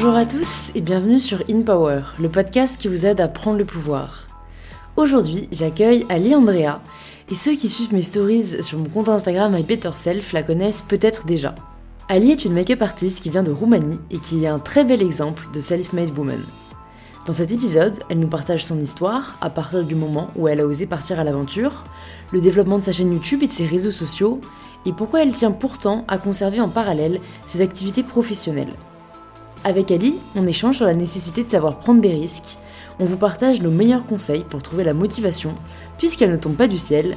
Bonjour à tous et bienvenue sur In Power, le podcast qui vous aide à prendre le pouvoir. Aujourd'hui, j'accueille Ali Andrea et ceux qui suivent mes stories sur mon compte Instagram Self la connaissent peut-être déjà. Ali est une make-up artiste qui vient de Roumanie et qui est un très bel exemple de self-made woman. Dans cet épisode, elle nous partage son histoire à partir du moment où elle a osé partir à l'aventure, le développement de sa chaîne YouTube et de ses réseaux sociaux, et pourquoi elle tient pourtant à conserver en parallèle ses activités professionnelles. Avec Ali, on échange sur la nécessité de savoir prendre des risques, on vous partage nos meilleurs conseils pour trouver la motivation, puisqu'elle ne tombe pas du ciel,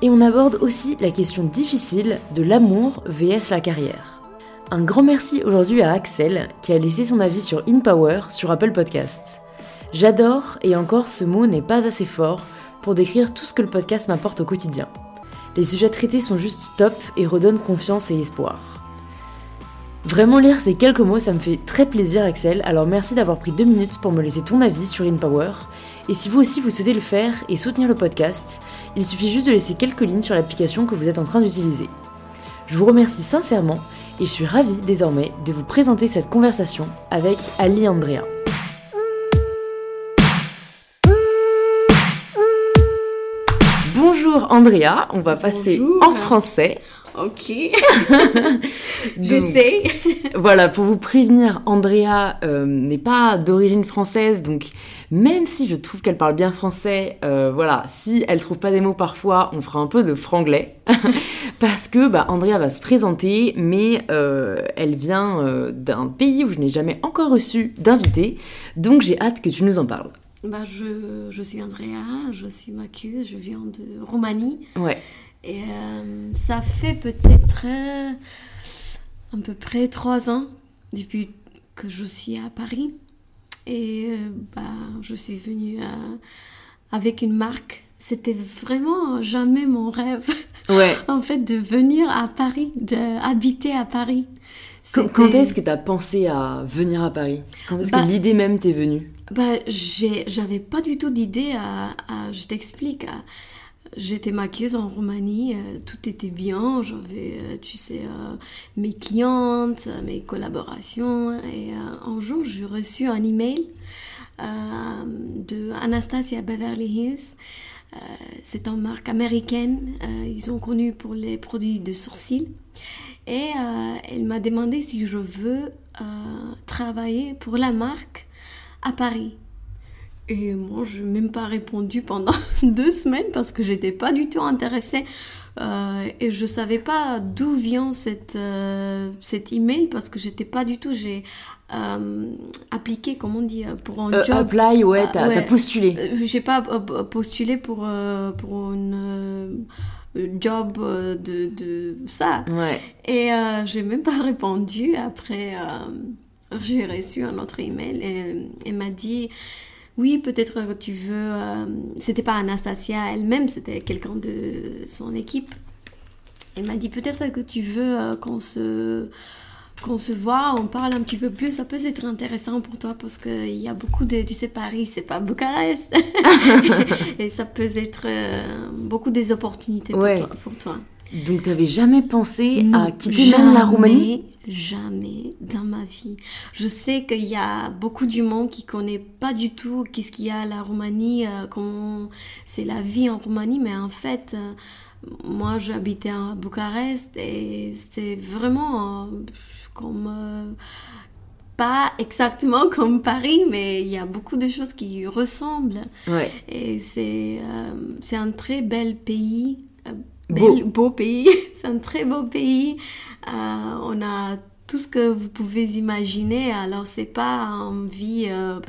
et on aborde aussi la question difficile de l'amour vs la carrière. Un grand merci aujourd'hui à Axel qui a laissé son avis sur InPower sur Apple Podcast. J'adore, et encore ce mot n'est pas assez fort pour décrire tout ce que le podcast m'apporte au quotidien. Les sujets traités sont juste top et redonnent confiance et espoir. Vraiment lire ces quelques mots, ça me fait très plaisir Axel, alors merci d'avoir pris deux minutes pour me laisser ton avis sur InPower. Et si vous aussi vous souhaitez le faire et soutenir le podcast, il suffit juste de laisser quelques lignes sur l'application que vous êtes en train d'utiliser. Je vous remercie sincèrement et je suis ravie désormais de vous présenter cette conversation avec Ali Andrea. Bonjour Andrea, on va passer en français. Ok. J'essaie. voilà, pour vous prévenir, Andrea euh, n'est pas d'origine française, donc même si je trouve qu'elle parle bien français, euh, voilà, si elle trouve pas des mots parfois, on fera un peu de franglais. Parce que bah, Andrea va se présenter, mais euh, elle vient d'un pays où je n'ai jamais encore reçu d'invité, donc j'ai hâte que tu nous en parles. Bah, je, je suis Andrea, je suis maquilleuse, je viens de Roumanie. Ouais. Et euh, ça fait peut-être euh, à peu près trois ans depuis que je suis à Paris. Et euh, bah, je suis venue avec une marque. C'était vraiment jamais mon rêve. Ouais. en fait, de venir à Paris, d'habiter à Paris. Quand, est-ce que tu as pensé à venir à Paris? Quand est-ce que bah, l'idée même t'est venue? bah, J'avais pas du tout d'idée à, Je t'explique. J'étais maquilleuse en Roumanie, euh, tout était bien, j'avais, euh, tu sais, euh, mes clientes, mes collaborations. Et un jour, j'ai reçu un email de Anastasia Beverly Hills. c'est une marque américaine, ils sont connus pour les produits de sourcils. Et elle m'a demandé si je veux travailler pour la marque à Paris. Et moi, je n'ai même pas répondu pendant deux semaines parce que j'étais pas du tout intéressée. Euh, et je savais pas d'où vient cette, euh, cet email parce que j'étais pas du tout. J'ai euh, appliqué, comment on dit, pour un job. Apply, ouais, t'as as postulé. J'ai pas postulé pour, pour une job de, de ça. Ouais. Et j'ai même pas répondu. Après, j'ai reçu un autre email et elle m'a dit oui, peut-être que tu veux. Euh, c'était pas Anastasia elle-même, c'était quelqu'un de son équipe. Elle m'a dit peut-être que tu veux euh, qu'on se qu'on se voit, on parle un petit peu plus, ça peut être intéressant pour toi parce qu'il y a beaucoup de, tu sais, Paris, c'est pas Bucarest. et ça peut être euh, beaucoup des opportunités pour, toi, pour toi. Donc, tu n'avais jamais pensé à quitter même la Roumanie? Jamais dans ma vie. Je sais qu'il y a beaucoup du monde qui connaît pas du tout qu'est-ce qu'il y a à la Roumanie, euh, comment c'est la vie en Roumanie, mais en fait, euh, moi j'habitais à Bucarest et c'est vraiment euh, comme pas exactement comme Paris, mais il y a beaucoup de choses qui ressemblent. Ouais. Et c'est c'est un très bel pays beau, beau pays. c'est un très beau pays. Euh, on a tout ce que vous pouvez imaginer. Alors, c'est pas une vie, euh,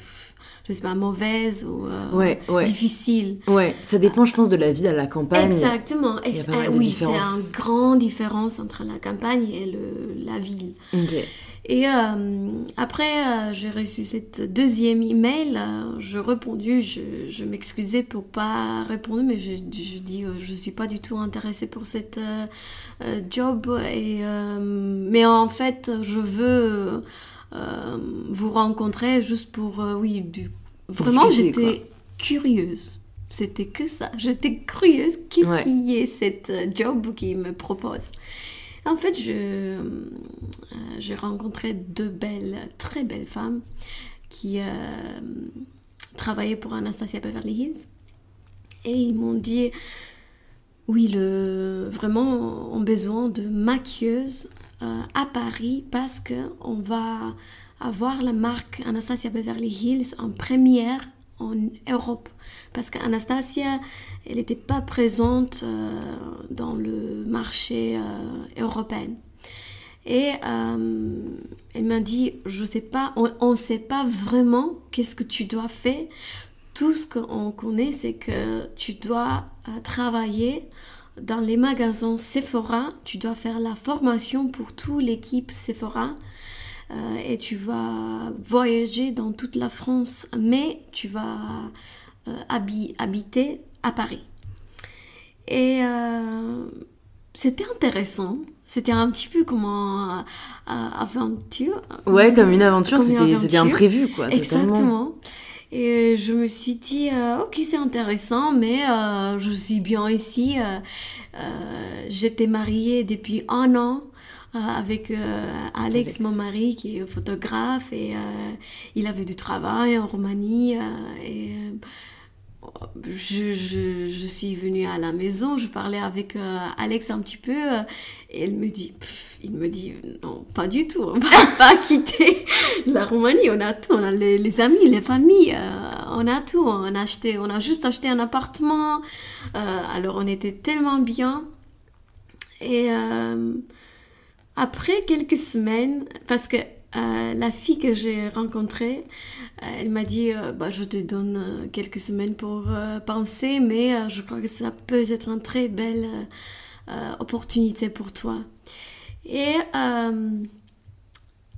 je sais pas, mauvaise ou euh, difficile. Ouais, ça dépend, je pense, de la vie à la campagne. Exactement. oui, c'est une grande différence entre la campagne et le, la ville. Et euh, après, euh, j'ai reçu cette deuxième email. Euh, je répondu, je, je m'excusais pour pas répondre, mais je, je dis je suis pas du tout intéressée pour cette job. Et mais en fait, je veux vous rencontrer juste pour oui, du... vraiment j'étais curieuse. C'était que ça. J'étais curieuse. Qu'est-ce qui est cette job qui me propose? En fait, je, j'ai rencontré deux belles, très belles femmes qui travaillaient pour Anastasia Beverly Hills. Et ils m'ont dit, oui, le, vraiment, on a besoin de maquilleuses euh, à Paris parce qu'on va avoir la marque Anastasia Beverly Hills en première Europe. Parce qu'Anastasia, elle n'était pas présente euh, dans le marché euh, européen. Et elle m'a dit, je sais pas, on ne sait pas vraiment qu'est-ce que tu dois faire tout ce qu'on connaît, c'est que tu dois euh, travailler dans les magasins Sephora, tu dois faire la formation pour toute l'équipe Sephora euh, et tu vas voyager dans toute la France, mais tu vas euh, habiter à Paris. Et c'était intéressant. C'était un petit peu comme une aventure. Ouais, comme une aventure, c'était imprévu, quoi. Exactement. Et je me suis dit, euh, ok, c'est intéressant, mais euh, je suis bien ici. Euh, j'étais mariée depuis un an avec Alex, mon mari, qui est photographe, et il avait du travail en Roumanie. et je, je, je, suis venue à la maison, je parlais avec Alex un petit peu, et elle me dit, il me dit, non, pas du tout, on va pas quitter la Roumanie, on a tout, on a les, amis, les familles, euh, on a tout, on a acheté, on a juste acheté un appartement, euh, alors on était tellement bien. Et euh, après quelques semaines, parce que la fille que j'ai rencontrée, elle m'a dit bah, Je te donne quelques semaines pour penser, mais je crois que ça peut être une très belle opportunité pour toi. Et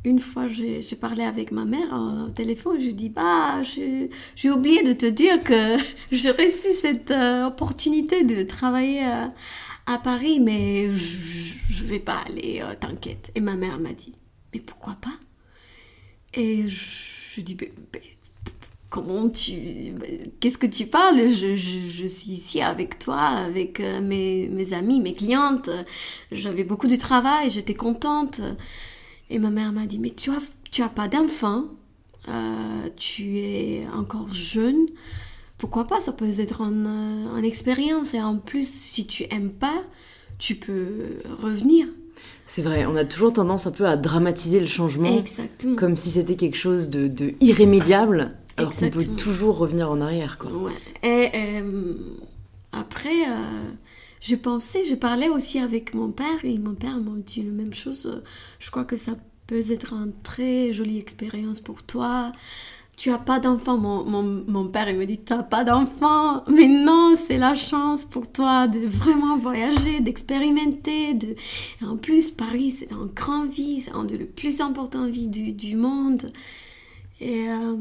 une fois, j'ai parlé avec ma mère au téléphone. Je dis Bah, j'ai oublié de te dire que j'ai reçu cette euh, opportunité de travailler euh, à Paris, mais je vais pas aller, euh, t'inquiète. Et ma mère m'a dit Mais pourquoi pas? Et je, dis Comment tu. Qu'est-ce que tu parles? Je, suis ici avec toi, avec mes, mes amis, mes clientes. J'avais beaucoup de travail, j'étais contente. Et ma mère m'a dit, mais tu as, tu as pas d'enfant, euh, tu es encore jeune, pourquoi pas, ça peut être une, une expérience. Et en plus, si tu aimes pas, tu peux revenir. C'est vrai, on a toujours tendance un peu à dramatiser le changement. Exactement. Comme si c'était quelque chose de, de irrémédiable, alors qu'on peut toujours revenir en arrière. Quoi. Ouais. Et euh, après, euh, je pensais, je parlais aussi avec mon père et mon père m'a dit la même chose. Je crois que ça peut être une très jolie expérience pour toi. Tu as pas d'enfant. Mon, mon, mon, père, il me dit, tu n'as pas d'enfant. Mais non, c'est la chance pour toi de vraiment voyager, d'expérimenter. De... en plus, Paris, c'est une grande vie, c'est une des plus importantes villes du, du monde. Et euh,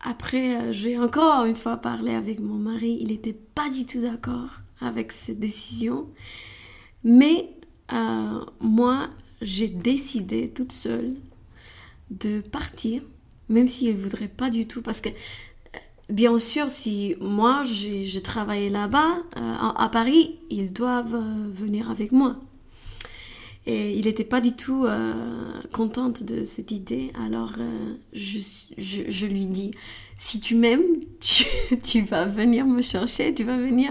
après, euh, j'ai encore une fois parlé avec mon mari. Il n'était pas du tout d'accord avec cette décision. Mais euh, moi, j'ai décidé toute seule de partir, même s'il ne voudrait pas du tout, parce que euh, bien sûr, si moi j'ai travaillé là-bas, euh, à, Paris, ils doivent venir avec moi. Et il n'était pas du tout euh, contente de cette idée. Alors euh, je, lui dis, si tu m'aimes, tu, vas venir me chercher, tu vas venir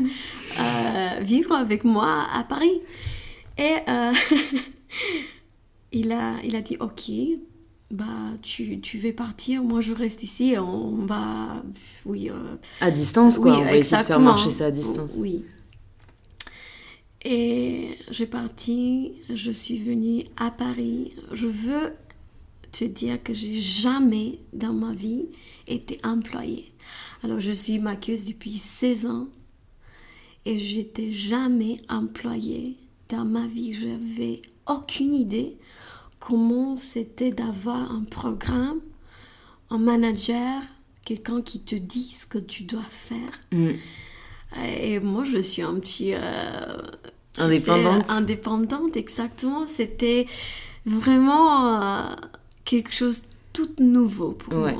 euh, vivre avec moi à Paris. Et il, a, il a dit, ok, bah tu, tu veux partir, moi je reste ici, on va... Oui, à distance, quoi, on va essayer de faire marcher ça à distance. Oui. Et j'ai parti, je suis venue à Paris. Je veux te dire que j'ai jamais dans ma vie été employée. Alors je suis maquilleuse depuis 16 ans et j'étais jamais employée dans ma vie. J'avais aucune idée comment c'était d'avoir un programme, un manager, quelqu'un qui te dit ce que tu dois faire. Mm. Et moi, je suis un petit... Euh, indépendante. indépendante, exactement. C'était vraiment euh, quelque chose de tout nouveau pour moi.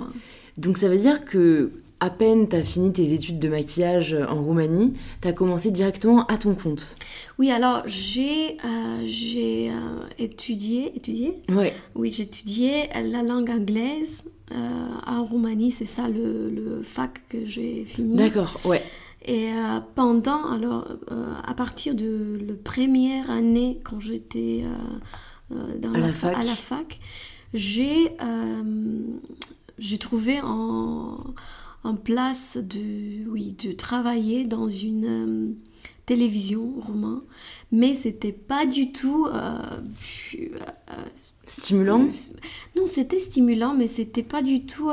Donc ça veut dire que à peine tu as fini tes études de maquillage en Roumanie, tu as commencé directement à ton compte. Oui, alors j'ai euh, j'ai euh, étudié, étudié Ouais. Oui, j'ai étudié la langue anglaise euh, en Roumanie, c'est ça le, le fac que j'ai fini. D'accord, ouais. Et euh, pendant, alors, euh, à partir de la première année, quand j'étais euh, euh, dans À la fa- fac. à la fac, j'ai euh, j'ai trouvé en, en place de, oui, de travailler dans une euh, télévision roumain, mais c'était pas du tout euh, euh, Stimulant? non, c'était stimulant, mais c'était pas du tout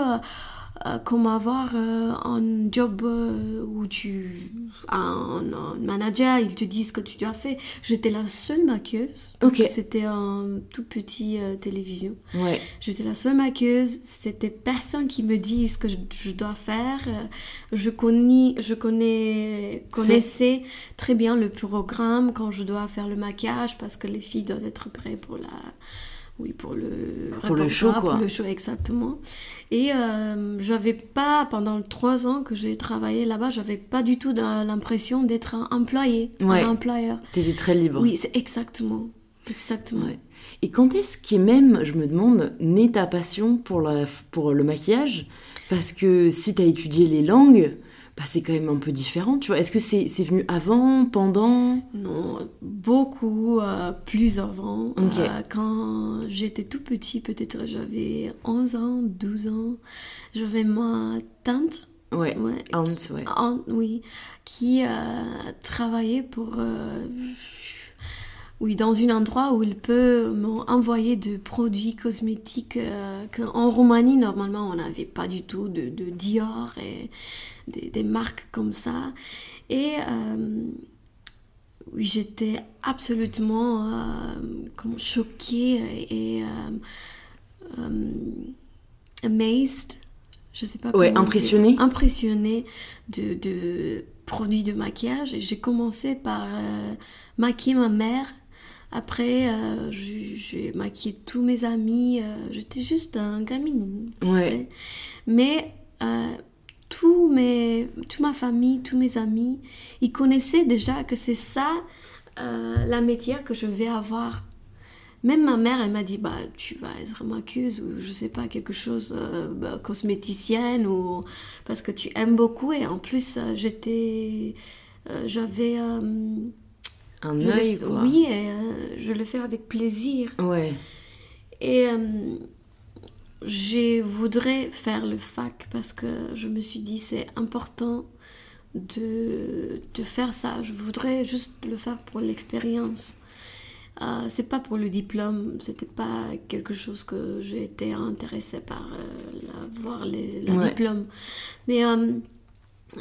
comme avoir euh, un job euh, où tu. Un, un manager, ils te disent ce que tu dois faire. J'étais la seule maquilleuse. parce Ok. que C'était un tout petit euh, télévision. Ouais. J'étais la seule maquilleuse. C'était personne qui me dit ce que je, je dois faire. Euh, Je connais, je connais, connaissais très bien le programme quand je dois faire le maquillage parce que les filles doivent être prêtes pour la, oui, pour le Pour le show, quoi. Pour le show, exactement. Et euh, j'avais pas, pendant trois ans que j'ai travaillé là-bas, j'avais pas du tout l'impression d'être un employé, Ouais. un employeur. T'étais très libre. Oui, c'est exactement. Exactement. Ouais. Et quand est-ce qu'est même, je me demande, née ta passion pour, la, pour le maquillage? Parce que si t'as étudié les langues, bah c'est quand même un peu différent, tu vois. Est-ce que c'est c'est venu avant, pendant? Non, beaucoup euh, plus avant. Euh, quand j'étais tout petit, peut-être j'avais 11 ans, 12 ans, j'avais ma tante. Ouais, Ouais, aunt, qui- ouais. aunt, oui, qui euh, travaillait pour... oui, dans un endroit où il peut m'envoyer de produits cosmétiques euh, qu'en Roumanie, normalement, on n'avait pas du tout de, de Dior et des, des marques comme ça. Et euh, j'étais absolument euh, comme choquée et euh, amazed. Je sais pas Ouais, impressionnée. Impressionnée de, de produits de maquillage. Et j'ai commencé par euh, maquiller ma mère. Après, euh, j'ai maquillé tous mes amis. euh, J'étais juste un gamine, tu Ouais. sais. Mais tous mes, toute ma famille, tous mes amis, ils connaissaient déjà que c'est ça euh, la métier que je vais avoir. Même ma mère, elle m'a dit, bah, tu vas être maquilleuse ou je sais pas, quelque chose, euh, bah, cosméticienne ou parce que tu aimes beaucoup. Et en plus, euh, j'étais, euh, j'avais, Un œil, quoi. oui, et je le fais avec plaisir. Ouais. Et je voudrais faire le fac parce que je me suis dit c'est important de, de faire ça. Je voudrais juste le faire pour l'expérience. Euh, c'est pas pour le diplôme, c'était pas quelque chose que j'ai été intéressée par euh, la- voir les, le Ouais. diplôme. Mais euh,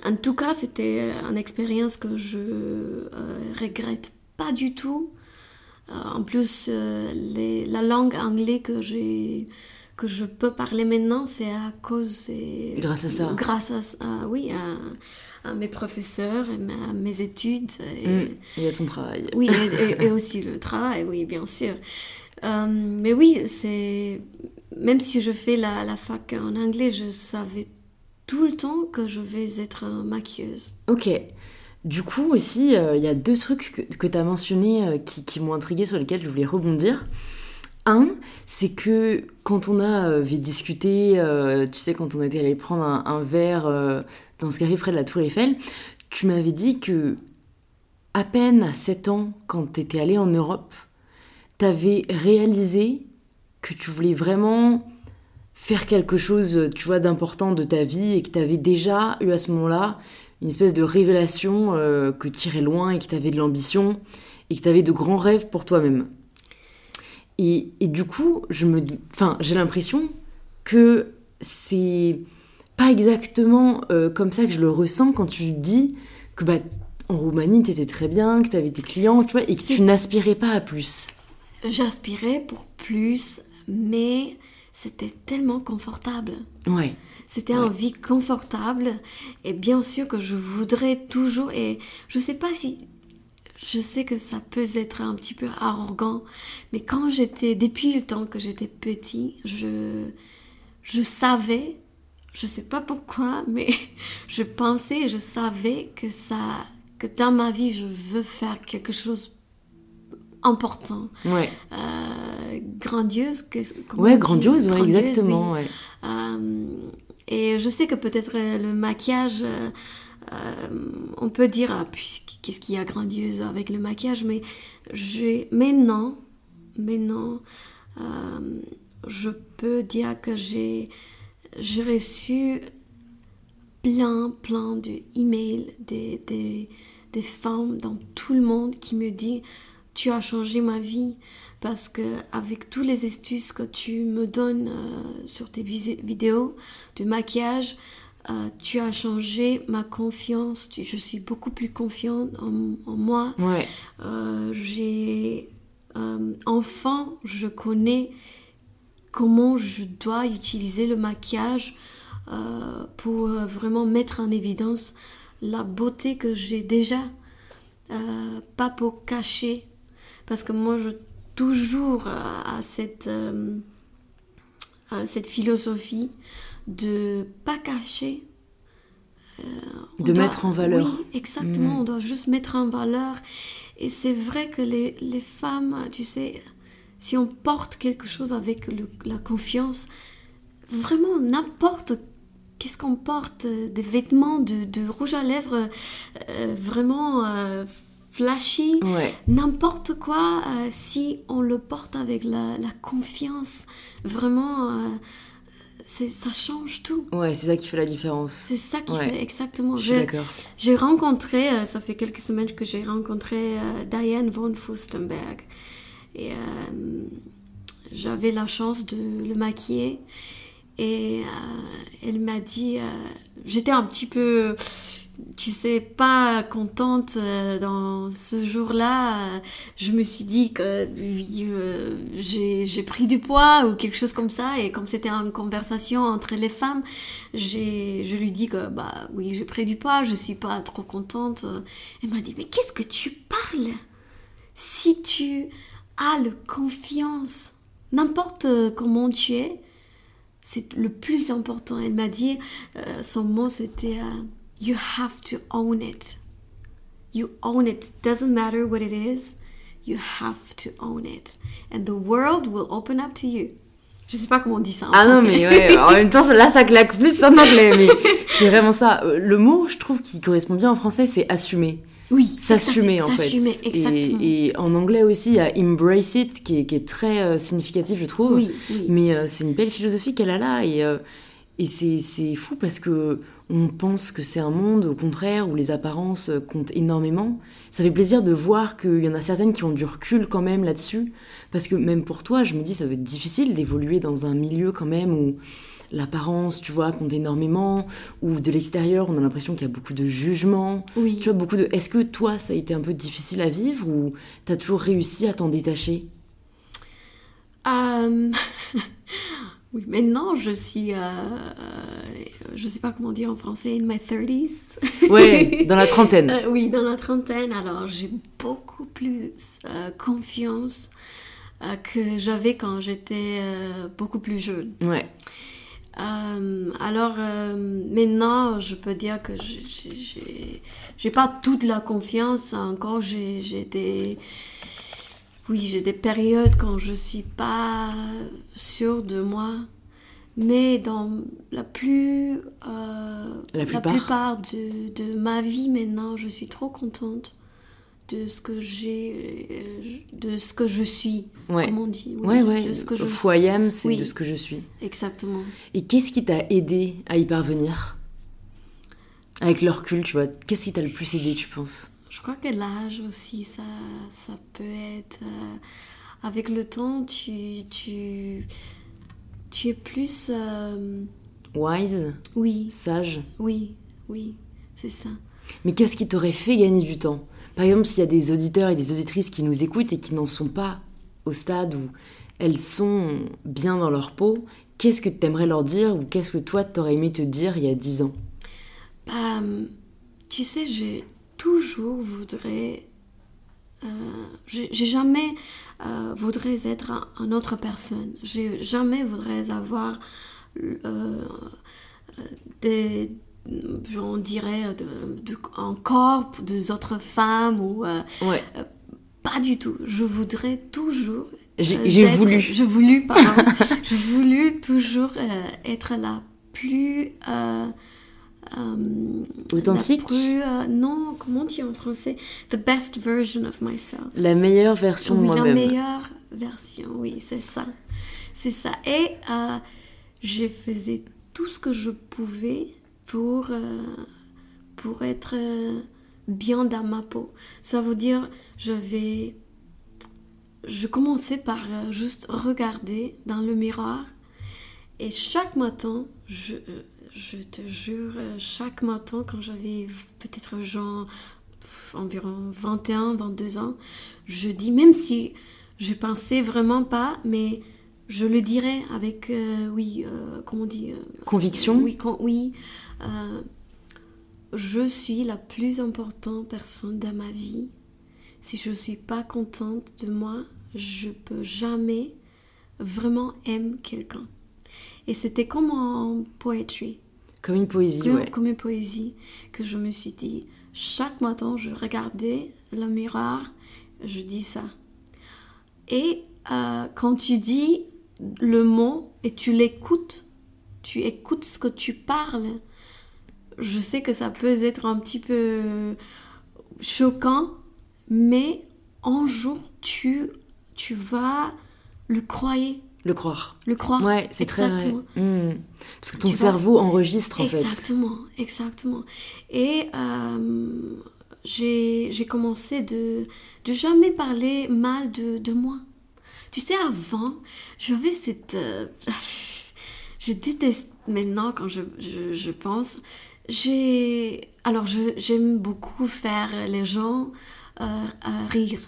en tout cas, c'était une expérience que je euh, regrette pas du tout. Euh, en plus, les- la langue anglaise que j'ai que je peux parler maintenant, c'est à cause et Grâce à ça. Grâce à, à- oui, à, à mes professeurs et à mes études. Et, Mm. Y a ton travail. oui, et, et- et aussi le travail, oui, bien sûr. Euh, mais oui, c'est même si je fais la, la fac en anglais, je savais tout le temps que je vais être maquilleuse. Ok. Du coup, aussi, euh, il y a deux trucs que, que tu as mentionnés euh, qui, qui m'ont intrigué sur lesquels je voulais rebondir. Un, c'est que quand on avait discuté, euh, tu sais, quand on était allé prendre un, verre euh, dans ce café près de la Tour Eiffel, tu m'avais dit que à peine à 7 ans, quand tu étais allé en Europe, tu avais réalisé que tu voulais vraiment faire quelque chose, tu vois, d'important de ta vie et que tu avais déjà eu à ce moment-là une espèce de révélation euh, que tu irais loin et que tu avais de l'ambition et que tu avais de grands rêves pour toi-même. Et, et du coup, je me, enfin, j'ai l'impression que c'est pas exactement euh, comme ça que je le ressens quand tu dis que bah, en Roumanie, tu étais très bien, que tu avais tes clients, tu vois, et que tu n'aspirais pas à plus. J'aspirais pour plus, mais c'était tellement confortable. Ouais, C'était Ouais. une vie confortable et bien sûr que je voudrais toujours et je sais pas si je sais que ça peut être un petit peu arrogant mais quand j'étais depuis le temps que j'étais petit je je savais je sais pas pourquoi, mais je pensais, je savais que ça, que dans ma vie, je veux faire quelque chose important, Ouais. euh, grandiose. Que, Ouais, grandiose, ouais, Grandiose, exactement. oui. Ouais. Euh, et je sais que peut-être le maquillage, euh, on peut dire, ah, qu'est-ce qu'il y a grandiose avec le maquillage, mais j'ai euh, je peux dire que j'ai reçu plein, plein de emails des, des, des femmes dans tout le monde qui me disent tu as changé ma vie parce que avec tous les astuces que tu me donnes euh, sur tes vidéos de maquillage, euh, tu as changé ma confiance. Tu- je suis beaucoup plus confiante en, en moi. Ouais. Euh, j'ai euh, enfin je connais comment je dois utiliser le maquillage pour vraiment mettre en évidence la beauté que j'ai déjà pas pour cacher parce que moi je toujours à cette à cette philosophie de pas cacher euh, De doit- mettre en valeur. oui exactement Mm. on doit juste mettre en valeur et c'est vrai que les, les femmes tu sais si on porte quelque chose avec le- la confiance vraiment n'importe qu'est-ce qu'on porte euh, des vêtements de, de rouge à lèvres euh, vraiment euh, flashy Ouais. n'importe quoi, si on le porte avec la, la confiance, vraiment, ça change tout. Ouais, c'est ça qui fait la différence. C'est ça qui Ouais. fait exactement. Je suis J'ai, d'accord. j'ai rencontré, euh, ça fait quelques semaines que j'ai rencontré euh, Diane von Furstenberg. Et euh, j'avais la chance de le maquiller. Et elle m'a dit, j'étais un petit peu, tu sais, pas contente euh, dans ce jour-là. Euh, je me suis dit que euh, j'ai pris du poids ou quelque chose comme ça. Et comme c'était une conversation entre les femmes, je lui dis que bah oui, j'ai pris du poids, je suis pas trop contente. Elle m'a dit, mais qu'est-ce que tu parles? Si tu as le confiance, n'importe comment tu es, c'est le plus important. Elle m'a dit, euh, son mot c'était euh, You have to own it. You own it. Doesn't matter what it is. You have to own it. And the world will open up to you. Je sais pas comment on dit ça en Ah non, mais ouais, en même temps, là, ça claque plus en anglais, mais c'est vraiment ça. Le mot, je trouve, qui correspond bien en français, c'est assumer. oui, S'assumer, en fait. S'assumer, exactement. Et, et en anglais aussi, il y a embrace it, qui est, qui est très euh, significatif, je trouve. Oui, oui. Mais euh, c'est une belle philosophie qu'elle a là. Et, euh, et c'est fou parce que on pense que c'est un monde, au contraire, où les apparences comptent énormément. Ça fait plaisir de voir qu'il y en a certaines qui ont du recul quand même là-dessus. Parce que même pour toi, je me dis, ça va être difficile d'évoluer dans un milieu quand même où l'apparence, tu vois, compte énormément. Ou de l'extérieur, on a l'impression qu'il y a beaucoup de jugements. Oui. Tu vois, beaucoup de... Est-ce que toi, ça a été un peu difficile à vivre ou t'as toujours réussi à t'en détacher? Euh, oui, maintenant je suis, euh, euh, je sais pas comment dire en français, in my 30s. Ouais, dans la trentaine. Euh, oui, dans la trentaine, alors j'ai beaucoup plus euh, confiance que j'avais quand j'étais beaucoup plus jeune. Ouais. Alors maintenant, je peux dire que j'ai- pas toute la confiance encore. J'ai j'ai des oui, j'ai des périodes quand je suis pas sûre de moi. Mais dans la plus euh, La plupart. de, de ma vie maintenant, je suis trop contente de ce que j'ai, euh, de ce que je suis. Ouais. Comme on dit. oui, Ouais, ouais. De ce que je Foi I am, c'est Oui. de ce que je suis. Exactement. Et qu'est-ce qui t'a aidé à y parvenir? Avec le recul, tu vois, qu'est-ce qui t'a le plus aidé, tu penses? Je crois que l'âge aussi, ça, ça peut être... euh, avec le temps, tu, tu, tu es plus... euh, Wise, oui, sage. oui, oui, c'est ça. Mais qu'est-ce qui t'aurait fait gagner du temps? Par exemple, s'il y a des auditeurs et des auditrices qui nous écoutent et qui n'en sont pas au stade où elles sont bien dans leur peau, qu'est-ce que t'aimerais leur dire ou qu'est-ce que toi t'aurais aimé te dire il y a 10 ans? Bah, tu sais, j'ai toujours voudrais... euh, j'ai j'ai jamais euh, voudrais être un, une autre personne. J'ai jamais voudrais avoir euh, des, on dirait, de, de, un corps des autres femmes ou Ouais. pas du tout. Je voudrais toujours. J'ai euh, j'ai voulu. Je voulu, pardon. je voulu toujours euh, être la plus. euh, euh, Authentique. la plus, euh, non, comment dit en français? The best version of myself. La meilleure version de Oui, la moi-même. meilleure version, oui, c'est ça. C'est ça. Et euh, je faisais tout ce que je pouvais pour, euh, pour être bien dans ma peau. Ça veut dire, je vais. Je commençais par juste regarder dans le miroir. Et chaque matin, je, je te jure, chaque matin, quand j'avais peut-être genre environ 21, 22 ans, je dis, même si je pensais vraiment pas, mais je le dirais avec, euh, oui, euh, comment on dit euh, Conviction. Oui, con- oui. je suis la plus importante personne dans ma vie. Si je suis pas contente de moi, je peux jamais vraiment aimer quelqu'un. Et c'était comme en poétrie Comme une poésie, que- ouais. comme une poésie que je me suis dit. Chaque matin, je regardais le miroir, je dis ça. Et euh, quand tu dis le mot et tu l'écoutes, tu écoutes ce que tu parles, je sais que ça peut être un petit peu choquant, mais un jour, tu, tu vas le croire. Le croire. Le croire. Ouais, c'est très vrai. Exactement. Hmm. Parce que ton Tu vois, cerveau enregistre en fait. Exactement, exactement. Et euh, j'ai commencé de, de jamais parler mal de, de moi. Tu sais, avant, j'avais cette... euh, je déteste maintenant quand je, je, je pense. J'ai... Alors, j'aime beaucoup faire les gens euh, rire.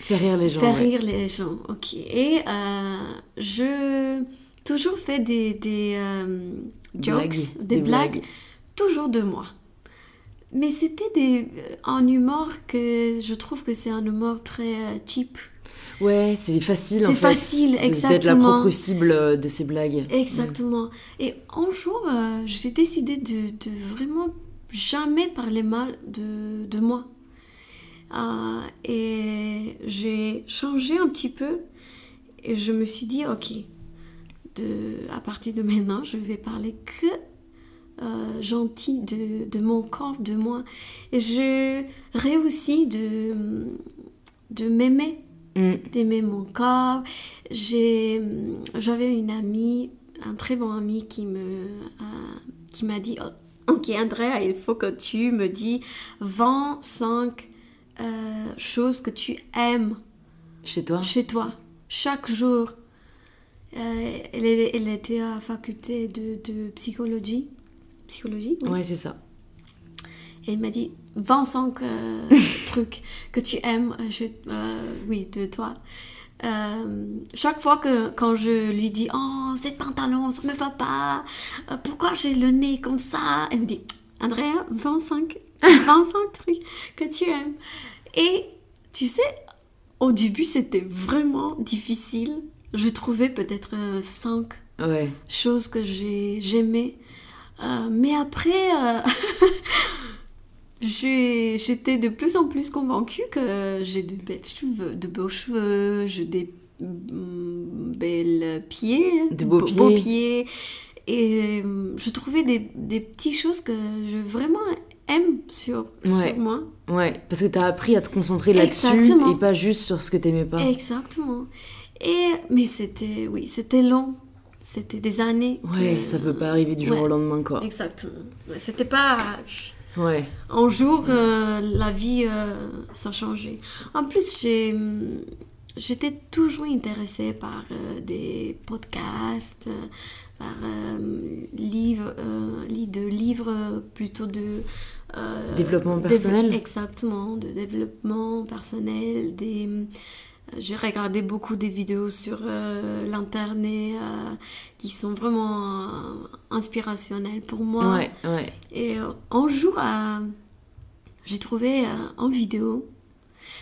Faire rire les gens. Faire ouais. rire les gens, ok. Et euh, je toujours fait des, des euh, jokes, Blagues, des, des blagues, blagues. toujours de moi. Mais c'était des, euh, un humour que je trouve que c'est un humour très euh, cheap. Ouais, c'est facile en C'est fait. facile, de- D'être la exactement. propre cible euh, de ces blagues. Exactement. Et un jour, euh, j'ai décidé de, de vraiment jamais parler mal de, de moi. Euh, et j'ai changé un petit peu et je me suis dit, ok, de, à partir de maintenant, je vais parler que euh, gentil de, de mon corps, de moi. Et je réussis de, de m'aimer Hmm. d'aimer mon corps. J'avais une amie, un très bon ami qui me, euh, qui m'a dit, Oh, ok Andrea, il faut que tu me dis 25 euh, choses que tu aimes Chez toi chez toi chaque jour. Euh, elle, était à la faculté de, de psychologie. Psychologie oui. Ouais, c'est ça. Et il m'a dit 25 euh, trucs que tu aimes, euh, je- euh, oui, de toi. Euh, chaque fois que quand je lui dis oh cette pantalon ça me va pas euh, pourquoi j'ai le nez comme ça? Elle me dit Andrea 25 25 trucs que tu aimes et tu sais au début c'était vraiment difficile je trouvais peut-être 5 Ouais. choses que j'ai j'aimais Euh, mais après euh, j'étais de plus en plus convaincue que j'ai de belles cheveux de beaux cheveux j'ai des mm, belles pieds De beaux beaux pieds. pieds. et euh, je trouvais des, des petites choses que je vraiment aime sur, Ouais. sur moi Ouais, parce que t'as appris à te concentrer là-dessus et pas juste sur ce que t'aimais pas. exactement et mais c'était oui c'était long c'était des années Ouais, que- ça peut pas arriver du jour Ouais. au lendemain, quoi. Exactement. Ouais, C'était pas Ouais. un jour euh, la vie euh, ça a changé. En plus j'ai j'étais toujours intéressée par euh, des podcasts, euh, par euh, livres, li- de livres plutôt de euh, Développement dév- personnel. Exactement, de développement personnel, des hum, j'ai regardé beaucoup des vidéos sur euh, l'internet euh, qui sont vraiment euh, inspirationnelles pour moi. Ouais, ouais. Et euh, un jour, euh, j'ai trouvé euh, en vidéo,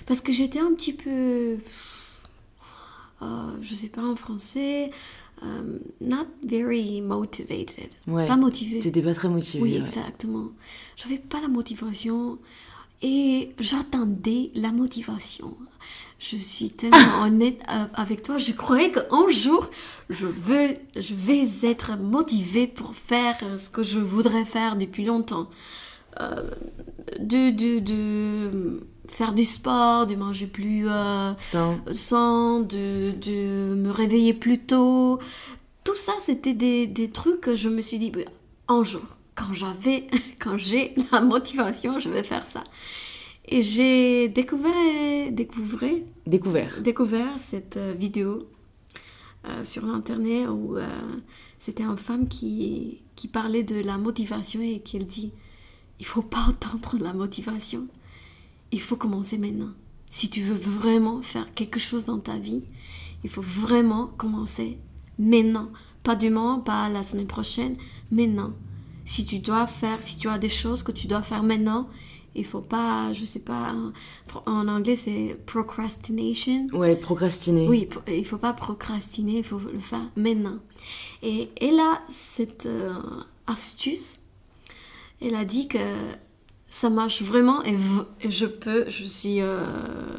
parce que j'étais un petit peu, euh, je sais pas en français, um, not very motivated. Ouais. Pas motivée. T'étais pas très motivée. Oui, ouais. exactement. J'avais pas la motivation et j'attendais la motivation. Je suis tellement honnête avec toi. Je croyais qu'un jour, je veux, je vais être motivée pour faire ce que je voudrais faire depuis longtemps. Euh, de, de, de faire du sport, de manger plus euh, Sain. sain, de, de me réveiller plus tôt. Tout ça, c'était des, des trucs que je me suis dit, bah, un jour, quand j'avais, quand j'ai la motivation, je vais faire ça. Et j'ai découvert, découvert, Découvert. découvert cette euh, vidéo euh, sur l'internet où euh, c'était une femme qui, qui parlait de la motivation et qui elle dit il faut pas attendre la motivation il faut commencer maintenant si tu veux vraiment faire quelque chose dans ta vie il faut vraiment commencer maintenant pas demain pas la semaine prochaine maintenant si tu dois faire si tu as des choses que tu dois faire maintenant il faut pas je sais pas en anglais c'est procrastination Ouais, procrastiner. oui, il faut pas procrastiner, il faut le faire maintenant. Et elle a cette euh, astuce. Elle a dit que ça marche vraiment et, je peux, je suis, euh,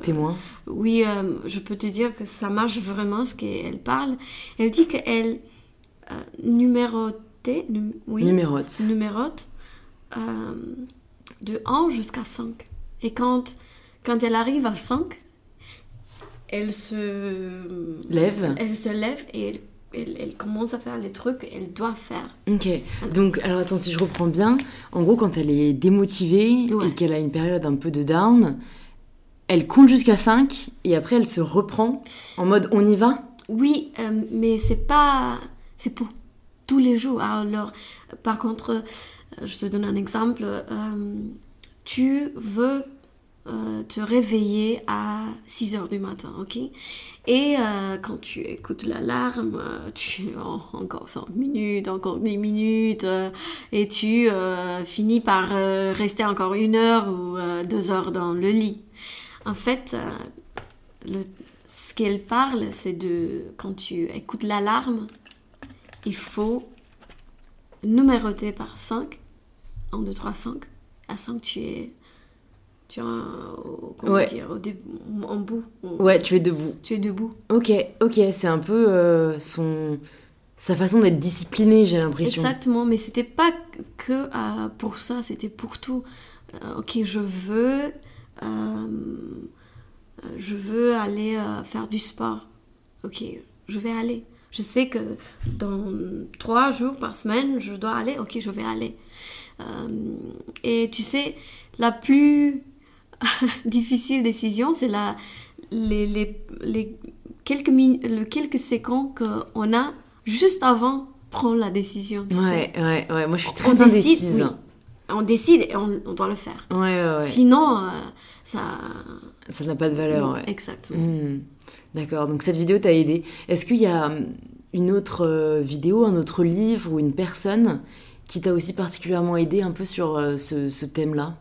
Témoin. oui, euh, je peux te dire que ça marche vraiment ce qu'elle parle. Elle dit qu'elle euh, numérotait, num- oui, Numérote. numérote euh, de 1 jusqu'à 5. Et quand, quand elle arrive à 5, elle se Lève. elle se lève et elle, elle- elle commence à faire les trucs qu'elle doit faire. Ok. Donc, alors attends, si je reprends bien, en gros, quand elle est démotivée Ouais. et qu'elle a une période un peu de down, elle compte jusqu'à 5 et après elle se reprend en mode on y va? Oui, euh, mais c'est pas. C'est pour tous les jours. Alors, par contre, euh, je te donne un exemple. euh, tu veux euh, te réveiller à 6 heures du matin, ok? Et euh, quand tu écoutes l'alarme, euh, tu en- encore 5 minutes, encore 10 minutes, euh, et tu euh, finis par rester encore une heure ou deux heures dans le lit. En fait, le, ce qu'elle parle, c'est de quand tu écoutes l'alarme, il faut numéroter par 5. 1, 2, 3, 5. À 5, tu es. Tu es un- Ouais. dire, en bout. Ouais, tu es debout. Tu es debout. Ok, ok, c'est un peu euh, son sa façon d'être disciplinée, j'ai l'impression. Exactement, mais c'était pas que euh, pour ça, c'était pour tout. Euh, ok, je veux, euh, je veux aller faire du sport. Ok, je vais aller. Je sais que dans trois jours par semaine, je dois aller. Ok, je vais aller. Et tu sais, la plus difficile décision, c'est la les, les, les quelques le quelques secondes qu'on a juste avant prendre la décision. sais. Ouais, ouais, ouais. Moi, je suis On très décide, indécise. oui. On décide et on, on doit le faire. Ouais, ouais, ouais. Sinon, euh, ça. Ça n'a pas de valeur, non, ouais. Exactement. Hmm. D'accord, donc cette vidéo t'a aidé. Est-ce qu'il y a hum, une autre euh, vidéo, un autre livre ou une personne qui t'a aussi particulièrement aidé un peu sur euh, ce, ce thème-là?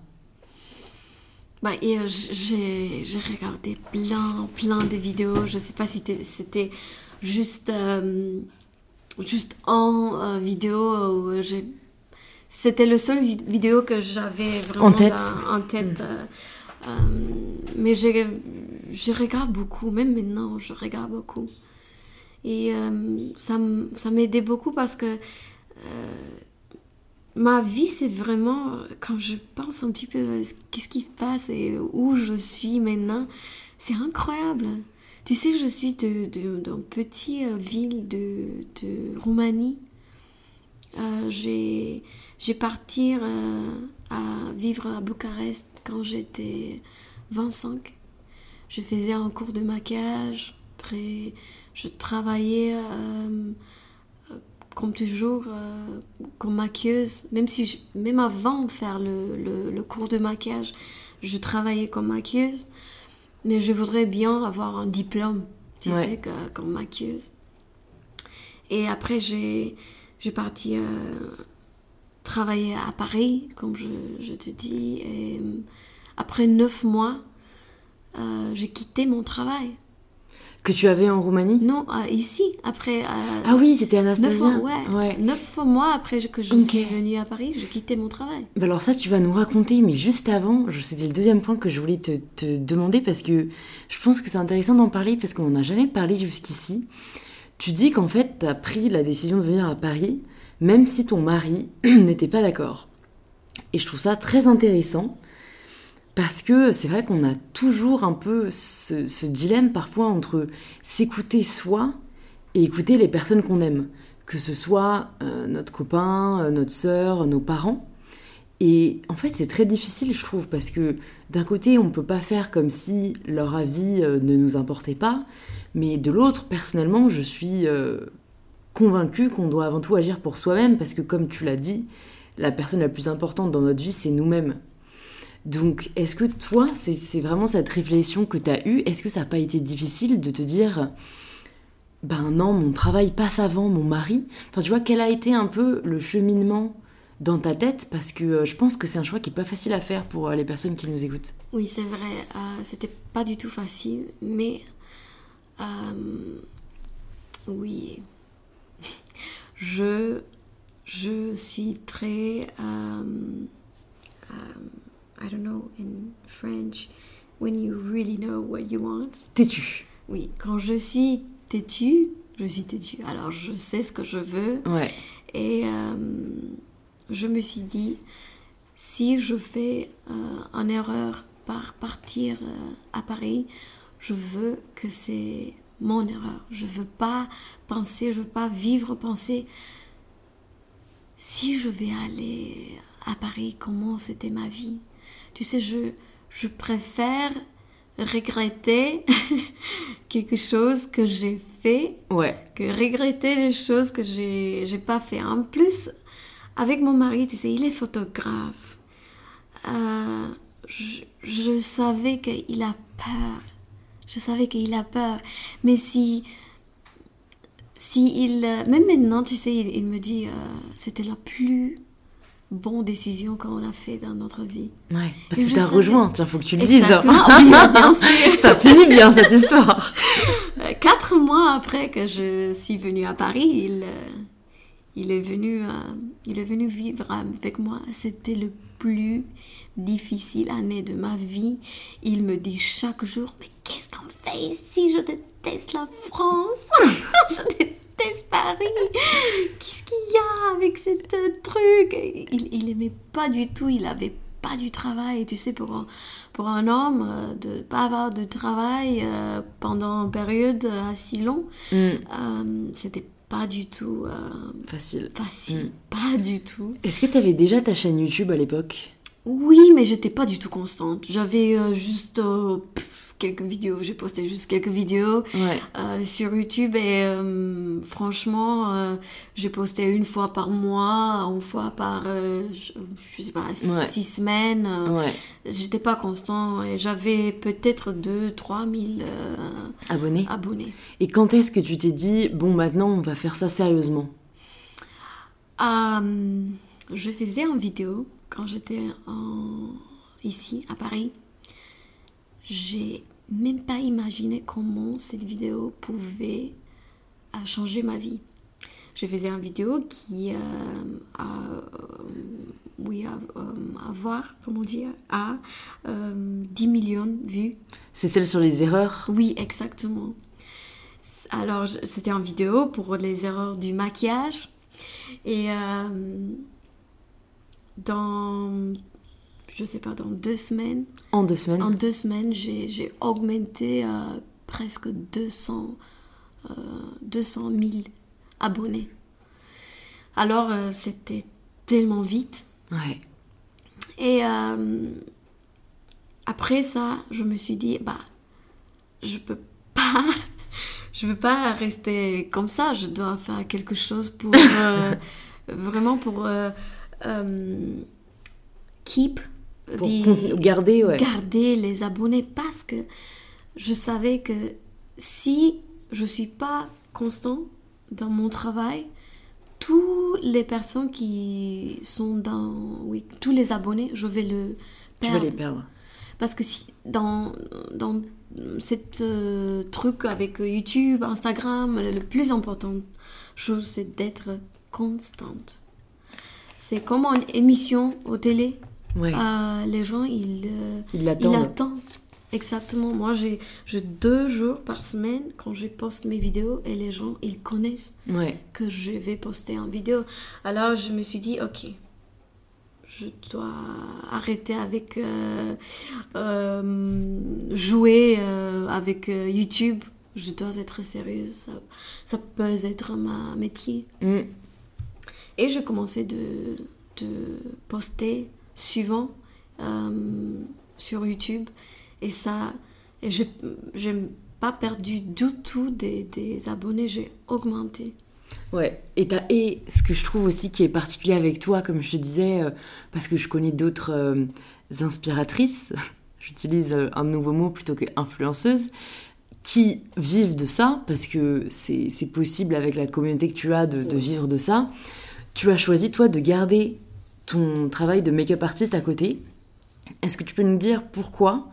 Bah, et euh, j'ai j'ai regardé plein, plein de vidéos. Je sais pas si c'était juste, euh, juste en euh, vidéo où j'ai. C'était le seul vi- vidéo que j'avais vraiment En tête. en tête. euh, mais je, je regarde beaucoup, même maintenant, je regarde beaucoup. Et ça, ça m'aidait beaucoup parce que ma vie, c'est vraiment, quand je pense un petit peu qu'est-ce qui se passe et où je suis maintenant, c'est incroyable. Tu sais, je suis de, de, d'une petite euh, ville de, de Roumanie. Euh, j'ai, parti euh, à vivre à Bucarest quand j'étais 25. Je faisais un cours de maquillage. Après, je travaillais comme toujours euh, comme maquilleuse. Même, si je- même avant de faire le, le, le cours de maquillage, je travaillais comme maquilleuse. Mais je voudrais bien avoir un diplôme, tu Ouais. sais, que- comme maquilleuse. Et après, j'ai, j'ai parti euh, travailler à Paris, comme je, je te dis. Et après neuf mois, euh, j'ai quitté mon travail. Que tu avais en Roumanie Non, euh, ici, après. euh, Ah oui, c'était neuf Anastasia. mois, ouais. ouais. Neuf mois après que je suis venue à Paris, j'ai quitté mon travail. Bah alors ça, tu vas nous raconter, mais juste avant, je- c'était le deuxième point que je voulais te, te demander parce que je pense que c'est intéressant d'en parler parce qu'on n'en a jamais parlé jusqu'ici. Tu dis qu'en fait, tu as pris la décision de venir à Paris, même si ton mari n'était pas d'accord. Et je trouve ça très intéressant parce que c'est vrai qu'on a toujours un peu ce, dilemme parfois entre s'écouter soi et écouter les personnes qu'on aime, que ce soit euh, notre copain, euh, notre sœur, nos parents. Et en fait, c'est très difficile, je trouve, parce que d'un côté, on ne peut pas faire comme si leur avis euh, ne nous importait pas, mais de l'autre, personnellement, je suis convaincue qu'on doit avant tout agir pour soi-même, parce que comme tu l'as dit, la personne la plus importante dans notre vie, c'est nous-mêmes. Donc, est-ce que toi, c'est vraiment cette réflexion que tu as eue? Est-ce que ça n'a pas été difficile de te dire, ben non, mon travail passe avant mon mari? Enfin, tu vois, quel a été un peu le cheminement dans ta tête? Parce que euh, je pense que c'est un choix qui est pas facile à faire pour euh, les personnes qui nous écoutent. Oui, c'est vrai, euh, c'était pas du tout facile, mais oui, je, je suis très, euh, um, I don't know, in French, when you really know what you want. Têtu. Oui, quand je suis têtue, je suis têtue. Alors je sais ce que je veux Ouais. et euh, je me suis dit, si je fais euh, une erreur par partir euh, à Paris, je veux que c'est mon erreur. Je veux pas penser, je veux pas vivre, penser, si je vais aller à Paris, comment c'était ma vie? Tu sais, je, je préfère regretter quelque chose que j'ai fait Ouais. que regretter les choses que j'ai j'ai pas fait. En plus, avec mon mari, tu sais, il est photographe. Euh, je, je savais qu'il a peur. Je savais qu'il a peur. Mais si, si il, même maintenant, tu sais, il, il me dit, euh, c'était la plus bonne décision qu'on a fait dans notre vie. Ouais. Parce Et que t'as savais- rejoint, tiens, faut que tu le dises. Oui. Ça finit bien cette histoire. Quatre mois après que je suis venue à Paris, il, euh, il, est, venu, euh, il est venu vivre avec moi. C'était le plus difficile année de ma vie. Il me dit chaque jour, mais qu'est-ce qu'on fait ici? Je déteste la France. je déteste Paris. Qu'est-ce qu'il y a avec ce truc? Il, il aimait pas du tout, il avait pas du travail. Tu sais, pour un, pour un homme, euh, de pas avoir de travail euh, pendant une période euh, assez longue, Mm. euh, c'était pas du tout euh, Facile. facile. Pas du tout. Est-ce que t'avais déjà ta chaîne YouTube à l'époque? Oui, mais j'étais pas du tout constante. J'avais euh, juste euh, pff, quelques vidéos. J'ai posté juste quelques vidéos Ouais. euh, sur YouTube et euh, franchement, euh, j'ai posté une fois par mois, une fois par, je, je sais pas, Ouais. six semaines. Ouais. J'étais pas constant et j'avais peut-être 2 3 000 euh, Abonné. abonnés. Et quand est-ce que tu t'es dit, bon, maintenant, on va faire ça sérieusement? Je faisais une vidéo quand j'étais en- ici à Paris. J'ai même pas imaginé comment cette vidéo pouvait euh, changer ma vie. Je faisais une vidéo qui euh, a, euh, oui, a, euh, à voir, comment dire, euh, 10 millions de vues. C'est celle sur les erreurs? Oui, exactement. Alors, c'était en vidéo pour les erreurs du maquillage. Et dans, je sais pas, dans deux semaines, en deux semaines en deux semaines, j'ai augmenté euh, presque 200, euh, 200 000 abonnés. Alors, euh, c'était tellement vite. Ouais. Et euh, après ça, je me suis dit, bah, je peux pas, je veux pas rester comme ça. Je dois faire quelque chose pour vraiment pour keep Pour garder, ouais. garder les abonnés parce que je savais que si je suis pas constant dans mon travail, toutes les personnes qui sont dans, oui, tous les abonnés, je vais le les perdre. Parce que si, dans, dans cette euh, truc avec YouTube, Instagram, le plus important chose, c'est d'être constante. C'est comme une émission au télé. Ouais. Euh, les gens, ils, euh, Ils l'attendent. attendent. Exactement. Moi, j'ai deux jours par semaine quand je poste mes vidéos et les gens, ils connaissent Ouais. que je vais poster en vidéo. Alors je me suis dit, ok, je dois arrêter avec euh, euh, jouer euh, avec YouTube. Je dois être sérieuse. Ça, ça peut être ma métier. Mm. Et je commençais de, de poster suivant euh, sur YouTube. Et ça, et je n'ai pas perdu du tout des, des abonnés, j'ai augmenté. Ouais, et, et ce que je trouve aussi qui est particulier avec toi, comme je te disais, euh, parce que je connais d'autres euh, inspiratrices, j'utilise euh, un nouveau mot plutôt que influenceuse, qui vivent de ça, parce que c'est c'est possible avec la communauté que tu as de, de vivre de ça. Tu as choisi, toi, de garder ton travail de make-up artiste à côté. Est-ce que tu peux nous dire pourquoi?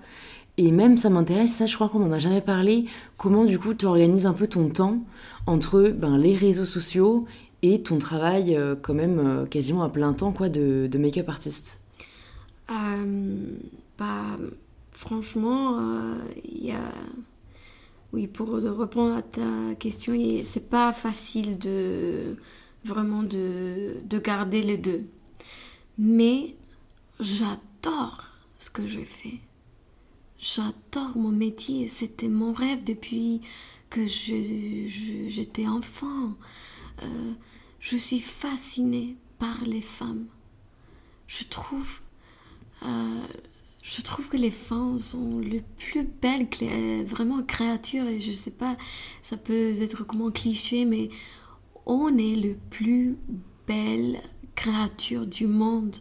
Et même, ça m'intéresse, ça, je crois qu'on n'en a jamais parlé. Comment, du coup, tu organises un peu ton temps entre ben, les réseaux sociaux et ton travail, euh, quand même, euh, quasiment à plein temps, quoi, de, make-up artiste? Euh, bah, franchement, euh, il y a... Oui, pour répondre à ta question, c'est pas facile de vraiment de garder les deux. Mais j'adore ce que je fais. J'adore mon métier. C'était mon rêve depuis que j'étais enfant. Euh, je suis fascinée par les femmes. Je trouve, euh, je trouve que les femmes sont les plus belles, euh, vraiment créatures. Et je sais pas, ça peut être comment cliché, mais on est le plus belle créature du monde.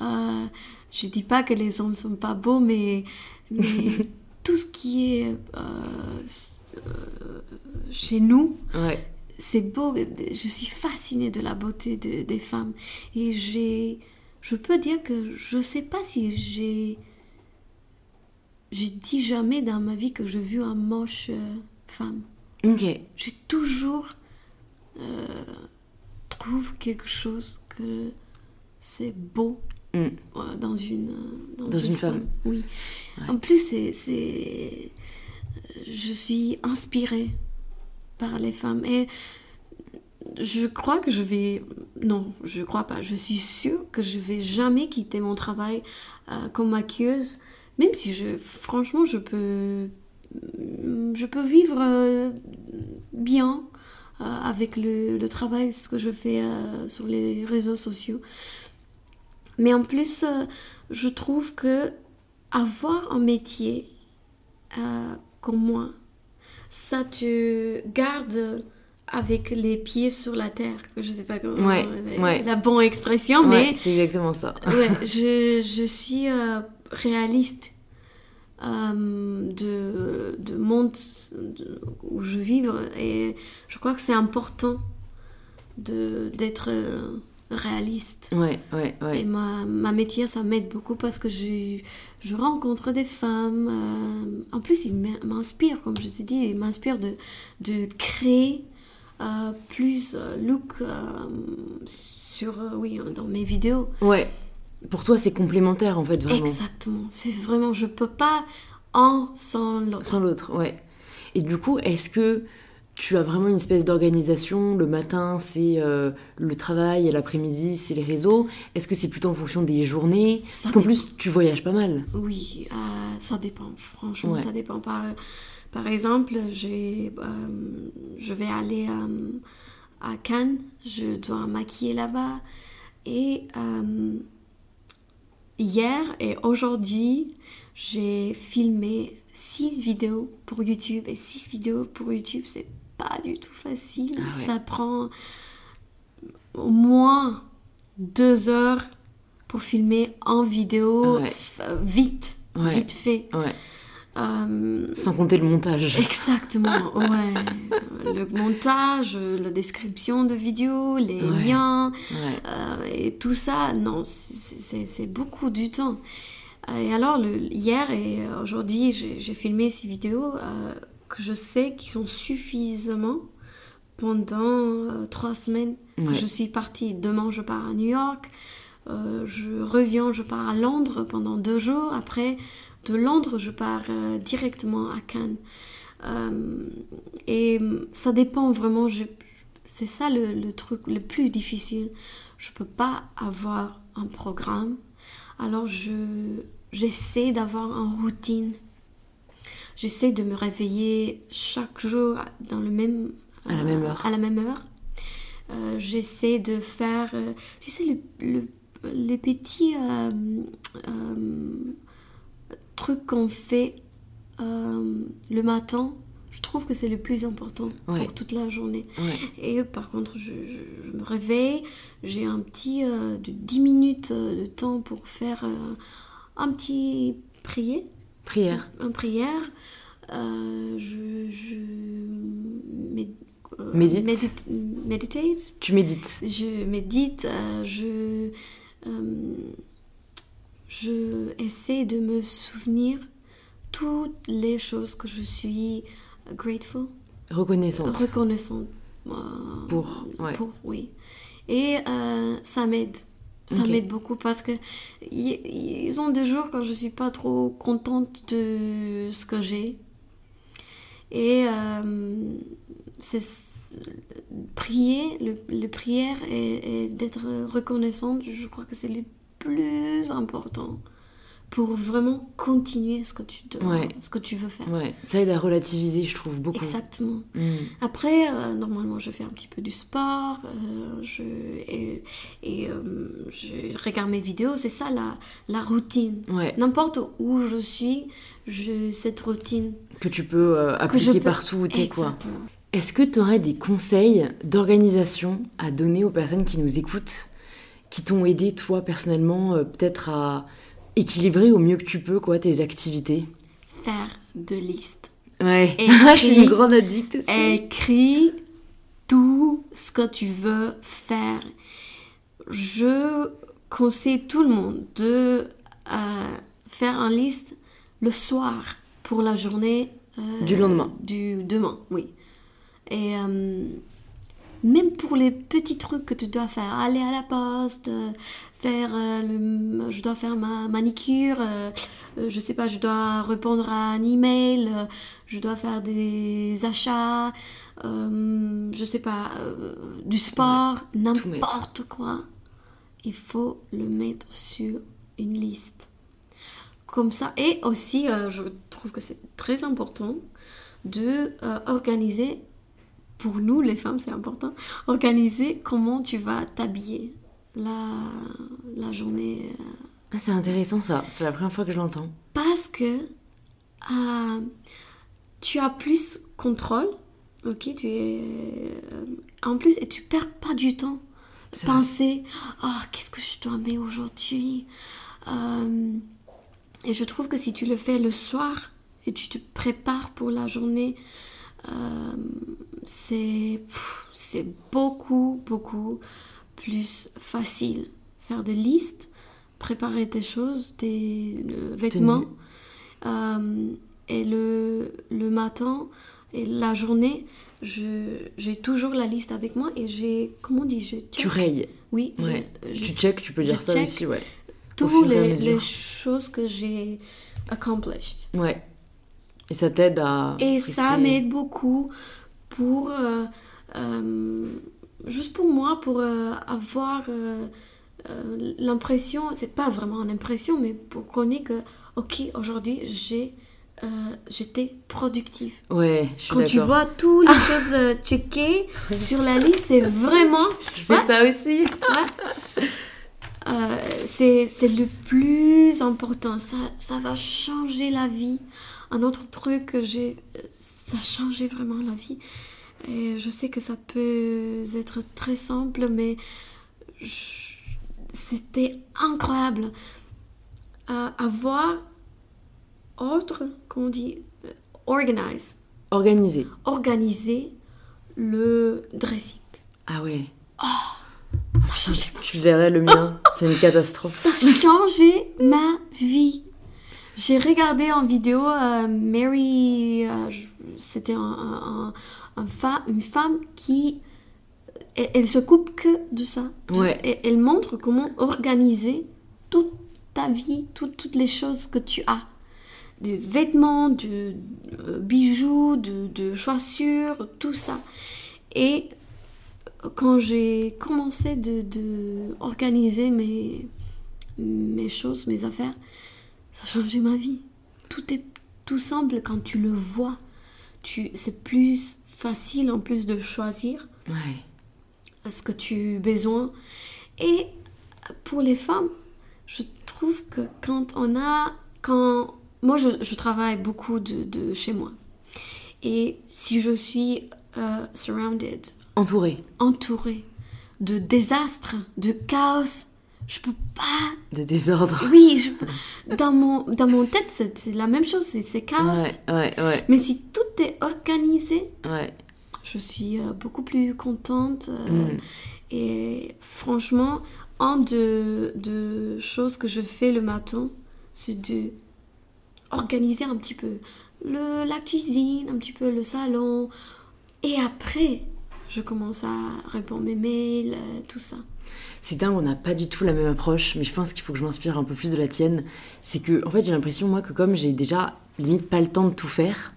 Euh, je dis pas que les hommes sont pas beaux, mais, mais tout ce qui est euh, euh, chez nous, Ouais, c'est beau. Je suis fascinée de la beauté de- des femmes. Et j'ai. Je peux dire que je sais pas si j'ai. J'ai dit jamais dans ma vie que j'ai vu un moche euh, femme. ok. J'ai toujours. euh, trouve quelque chose que c'est beau Mm. euh, dans une euh, Dans une femme. Oui. Ouais. En plus, c'est c'est je suis inspirée par les femmes et je crois que je vais non, je crois pas. Je suis sûre que je vais jamais quitter mon travail euh, comme maquilleuse, même si je franchement je peux je peux vivre euh, bien avec le, le travail ce que je fais euh, sur les réseaux sociaux. Mais en plus, euh, je trouve que avoir un métier euh, comme moi, ça te garde avec les pieds sur la terre. Je sais pas comment Ouais, euh, ouais. la bonne expression, Ouais, mais c'est exactement ça. je, je suis euh, réaliste euh, de, de monde de- où je vis et je crois que c'est important d'être euh, réaliste. Ouais, ouais, Et ouais. ma, ma métier, ça m'aide beaucoup parce que je, je rencontre des femmes. euh, en plus, ils m'in- m'inspirent, comme je te dis, ils m'inspirent de, de créer euh, plus look euh, sur, oui, dans mes vidéos. Ouais. Pour toi, c'est complémentaire, en fait, vraiment. Exactement. C'est vraiment, je peux pas un sans l'autre. Sans l'autre, ouais. Et du coup, est-ce que tu as vraiment une espèce d'organisation? Le matin, c'est euh, le travail, et l'après-midi, c'est les réseaux. Est-ce que c'est plutôt en fonction des journées? Ça Parce qu'en plus, tu voyages pas mal. Oui, euh, ça dépend. Franchement, Ouais. ça dépend. Par, par exemple, j'ai, euh, je vais aller à Cannes, je dois maquiller là-bas. Et hier et aujourd'hui, j'ai filmé six vidéos pour YouTube. Et six vidéos pour YouTube, c'est pas du tout facile. Ah ouais. Ça prend au moins deux heures pour filmer en vidéo Ouais. f- euh, vite, Ouais. vite fait. Euh, Sans compter le montage. Exactement, ouais. le montage, la description de vidéo, les Ouais. liens, Ouais. euh, et tout ça, non, c'est- beaucoup du temps. Et alors, le, hier et aujourd'hui, j'ai filmé ces vidéos euh, que je sais qui sont suffisamment pendant trois semaines je suis partie. Demain, je pars à New York. Je reviens, je pars à Londres pendant deux jours. Après, de Londres, je pars directement à Cannes. et ça dépend vraiment. C'est ça le, le, truc le plus difficile. Je peux pas avoir un programme. Alors, je, j'essaie d'avoir une routine. J'essaie de me réveiller chaque jour dans le même, à la même heure. À la même heure. Euh, j'essaie de faire, euh, tu sais, le, les petits euh, trucs qu'on fait le matin. Je trouve que c'est le plus important pour toute la journée. Et par contre, je, je, me réveille, j'ai un petit de 10 minutes de temps pour faire un petit prier. Prière. Un prière. Euh, je, je euh, médite. meditate. Tu médites. Je médite. Euh, je, je essaie de me souvenir toutes les choses que je suis grateful. Reconnaissante. Reconnaissante. pour, pour, oui. Et ça m'aide. Ça m'aide beaucoup parce que ils ont des jours quand je suis pas trop contente de ce que j'ai. Et euh, c'est prier, le, le prière et, et d'être reconnaissante, je crois que c'est le plus important pour vraiment continuer ce que tu, ce que tu veux faire. Ouais. Ça aide à relativiser, je trouve, beaucoup. Exactement. Mm. Après, euh, normalement, je fais un petit peu du sport, euh, je, et, et euh, je regarde mes vidéos, c'est ça la, la routine. N'importe où je suis, je, cette routine. Que tu peux appliquer partout où tu es, quoi. Est-ce que tu aurais des conseils d'organisation à donner aux personnes qui nous écoutent, qui t'ont aidé, toi, personnellement, peut-être à équilibrer au mieux que tu peux quoi tes activités Faire de listes. Ouais, je suis une grande addict aussi. Écris tout ce que tu veux faire. Je conseille tout le monde de euh, faire une liste le soir pour la journée euh, du lendemain. Du demain, oui. Et euh, même pour les petits trucs que tu dois faire, aller à la poste, euh, faire euh, le, je dois faire ma manicure, euh, je sais pas, je dois répondre à un email, je dois faire des achats, je sais pas, du sport, n'importe quoi. Il faut le mettre sur une liste. Comme ça, et aussi, je trouve que c'est très important de organiser pour nous, les femmes, c'est important, organiser comment tu vas t'habiller la, la journée. Euh. Ah, c'est intéressant ça, c'est la première fois que je l'entends. Parce que euh, tu as plus contrôle, ok, tu es... Euh, en plus, et tu perds pas du temps. Penser, oh, qu'est-ce que je dois mettre aujourd'hui? Et je trouve que si tu le fais le soir et tu te prépares pour la journée, c'est beaucoup, beaucoup plus facile. Faire des listes, préparer des choses, des vêtements. Euh, et le, le matin et la journée, j'ai toujours la liste avec moi et j'ai, comment on dit, je Tu rayes. Oui. tu check, tu peux dire ça aussi, ouais. Toutes les, les, choses que j'ai accomplished. Ouais. Et ça t'aide à. Et ça m'aide beaucoup pour. Euh, euh, juste pour moi, pour euh, avoir l'impression, c'est pas vraiment une impression, mais pour connaître que, ok, aujourd'hui, j'ai. j'étais productive. Ouais, je suis Quand tu vois toutes les choses checkées sur la liste, c'est vraiment. Je fais ça aussi. c'est le plus important. Ça, ça va changer la vie un autre truc que j'ai, ça a changé vraiment la vie. Et je sais que ça peut être très simple, mais c'était incroyable. à avoir autre, comment on dit, organize. Organiser. Organiser le dressing. Ah ouais. Oh, ça a changé Tu verrais le mien, c'est une catastrophe. Ça a changé ma vie. J'ai regardé en vidéo euh, Mary, euh, c'était un, un- un- un fa- une femme qui, elle, elle se coupe que de ça. Ouais. Elle montre comment organiser toute ta vie, tout- toutes les choses que tu as. Des vêtements, de euh, bijoux, de, de chaussures, tout ça. Et quand j'ai commencé de, de organiser mes, mes choses, mes affaires, ça a changé ma vie. Tout est tout simple quand tu le vois. Tu, c'est plus facile en plus de choisir Ouais. ce que tu as besoin. Et pour les femmes, je trouve que quand on a... Quand, moi, je, je travaille beaucoup de, de chez moi. Et si je suis euh, surrounded, Entourée entourée de désastres, de chaos, je peux pas de désordre. oui, je- dans, mon, dans mon tête, c'est la même chose, c'est chaos. Ouais, ouais, ouais, Mais si tout est organisé, ouais. je suis euh, beaucoup plus contente. euh, Mm. Et franchement, un de, de choses que je fais le matin, c'est de organiser un petit peu le, la cuisine, un petit peu le salon. Et après, je commence à répondre mes mails, euh, tout ça. C'est dingue, on n'a pas du tout la même approche, mais je pense qu'il faut que je m'inspire un peu plus de la tienne. C'est que, en fait, j'ai l'impression, moi, que comme j'ai déjà limite pas le temps de tout faire,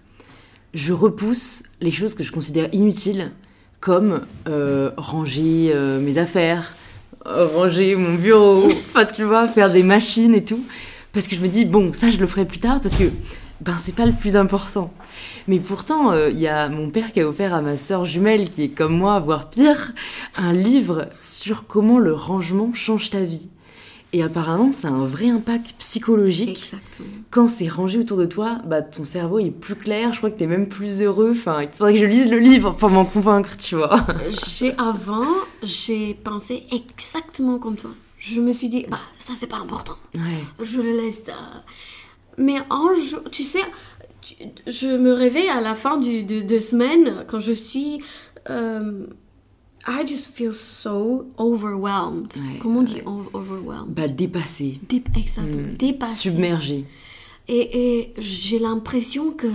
je repousse les choses que je considère inutiles, comme euh, ranger euh, mes affaires, euh, ranger mon bureau, enfin, tu vois, faire des machines et tout. Parce que je me dis, bon, ça, je le ferai plus tard, parce que, ben, c'est pas le plus important. Mais pourtant, euh, il y a mon père qui a offert à ma sœur jumelle, qui est comme moi, voire pire, un livre sur comment le rangement change ta vie. Et apparemment, ça a un vrai impact psychologique. Exactement. Quand c'est rangé autour de toi, bah, ton cerveau est plus clair, je crois que t'es même plus heureux. Enfin, il faudrait que je lise le livre pour m'en convaincre, tu vois. J'ai avant, j'ai pensé exactement comme toi. Je me suis dit, bah ça c'est pas important. Ouais. Je le laisse. euh. Mais un jour, tu sais, je me réveille à la fin du, de, de semaine quand je suis. euh, I just feel so overwhelmed. Ouais, Comment on dit ouais. overwhelmed? Bah, dépassé, Dé- Exactement, Hmm. dépassé. submergé. Et, et j'ai l'impression que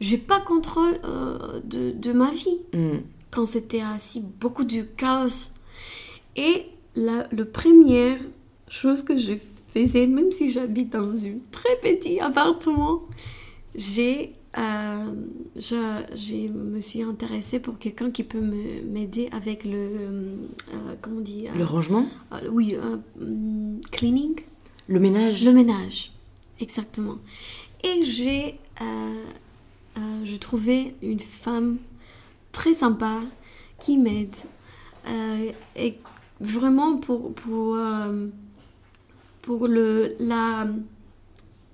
j'ai pas contrôle euh, de, de ma vie Mm. quand c'était assis, beaucoup de chaos. Et la le première chose que je faisais, même si j'habite dans un très petit appartement, j'ai euh, je, j'ai- me suis intéressée pour quelqu'un qui peut me- m'aider avec le euh, comment on dit euh, Le rangement? euh, oui euh, hum, cleaning Le ménage? Le ménage, exactement. Et j'ai, euh, euh, je trouvais une femme très sympa qui m'aide. Euh, et vraiment pour, pour, euh, pour le, la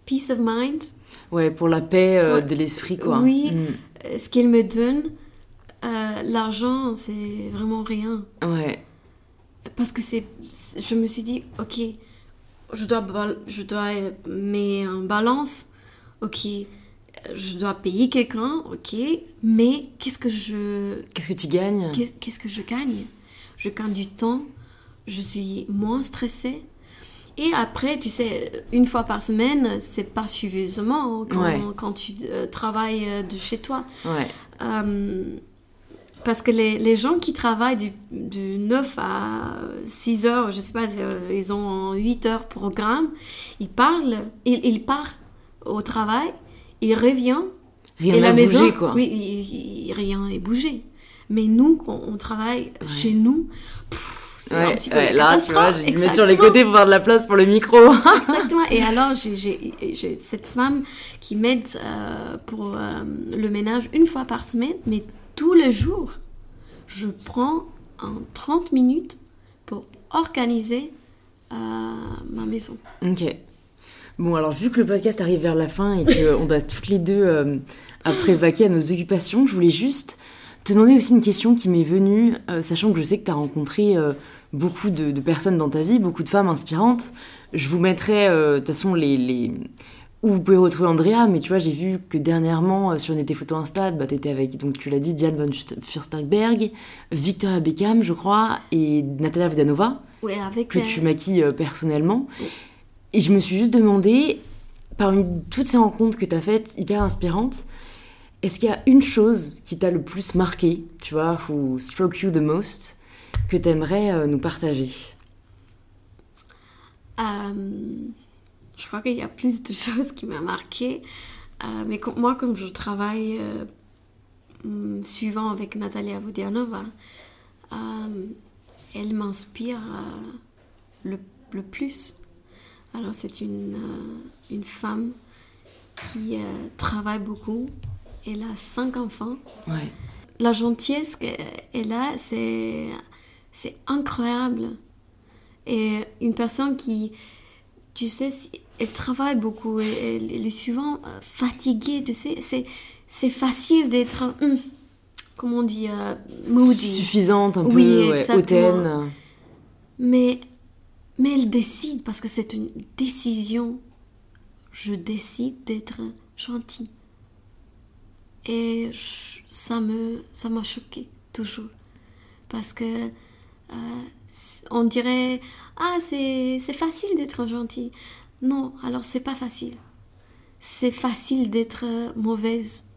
peace of mind, Ouais, pour la paix euh, de l'esprit, quoi. Oui. Mm. euh, ce qu'elle me donne, euh, l'argent, c'est vraiment rien. Ouais. Parce que c'est, je me suis dit, ok, je dois, je dois mettre en balance, ok, je dois payer quelqu'un, ok, mais qu'est-ce que je, Qu'est-ce que tu gagnes? qu'est- qu'est-ce que je gagne? Je gagne du temps, je suis moins stressée. Et après, tu sais, une fois par semaine, c'est pas suffisamment quand, Ouais. quand tu euh, travailles euh, de chez toi. Ouais. Euh, parce que les, les gens qui travaillent du, du 9 à 6 heures, je sais pas, ils ont 8 heures programme, ils parlent, ils, ils partent au travail, ils reviennent, Rien et la maison, bougé, quoi. oui, il- il- rien n'est bougé. Mais nous, quand on travaille chez nous, pff, c'est un Ouais, petit peu ouais, la là, tu vois, dû mettre sur les côtés pour faire de la place pour le micro. Exactement. Et alors, j'ai- cette femme qui m'aide euh, pour euh, le ménage une fois par semaine, mais tous les jours, je prends en 30 minutes pour organiser euh, ma maison. ok. Bon, alors, vu que le podcast arrive vers la fin et qu'on doit toutes les deux après vaquer à nos occupations, je voulais juste te demander aussi une question qui m'est venue, euh, sachant que je sais que tu as rencontré euh, beaucoup de, de personnes dans ta vie, beaucoup de femmes inspirantes. Je vous mettrai, euh, de toute façon, les, les... où vous pouvez retrouver Andrea, mais tu vois, j'ai vu que dernièrement, euh, sur tes photos Insta, bah, tu étais avec, donc tu l'as dit, Diane von Furstenberg, Victoria Beckham, je crois, et Natalia Vodanova Ouais, avec que tu maquilles euh, personnellement. Et je me suis juste demandé, parmi toutes ces rencontres que tu as faites, hyper inspirantes, est-ce qu'il y a une chose qui t'a le plus marqué, tu vois, ou struck you the most, que tu aimerais euh, nous partager? Euh, je crois qu'il y a plus de choses qui m'ont marqué. Euh, mais moi, comme je travaille hum, suivant avec Natalia Vodianova, elle m'inspire le, le plus. Alors, c'est une, euh, une femme qui euh, travaille beaucoup. Elle a cinq enfants. Ouais. La gentillesse qu'elle a, c'est, c'est incroyable. Et une personne qui, tu sais, elle travaille beaucoup, et elle, elle est souvent euh, fatiguée, tu sais, c'est, c'est facile d'être, hum, comment on dit, euh, moody. Suffisante, un Oui, peu ouais, exactement. hautaine. Mais, mais elle décide, parce que c'est une décision. Je décide d'être gentille. Et je- ça me ça m'a choqué toujours. Parce que on dirait Ah, c'est facile d'être gentil. Non, alors c'est pas facile. C'est facile d'être euh, mauvaise,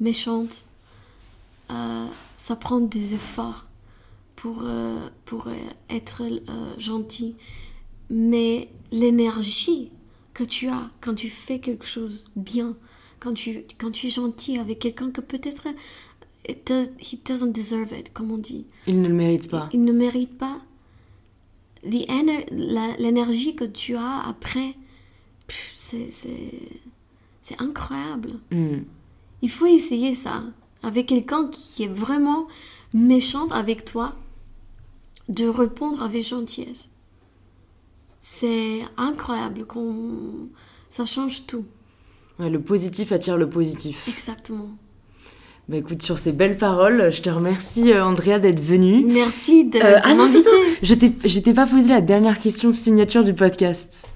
méchante. Euh, ça prend des efforts pour, euh, pour euh, être euh, gentil. Mais l'énergie que tu as quand tu fais quelque chose bien, quand tu, quand tu es gentil avec quelqu'un que peut-être it does- he doesn't deserve it, comme on dit. Il ne le mérite pas. Il ne mérite pas. L'énergie que tu as après, c'est- incroyable. Hmm. Il faut essayer ça avec quelqu'un qui est vraiment méchante avec toi, de répondre avec gentillesse. C'est incroyable, ça change tout. Ouais, le positif attire le positif. Exactement. Bah écoute, sur ces belles paroles, je te remercie euh, Andrea d'être venue. Merci de, Euh, ah non, attends, je t'ai- pas posé la dernière question signature du podcast.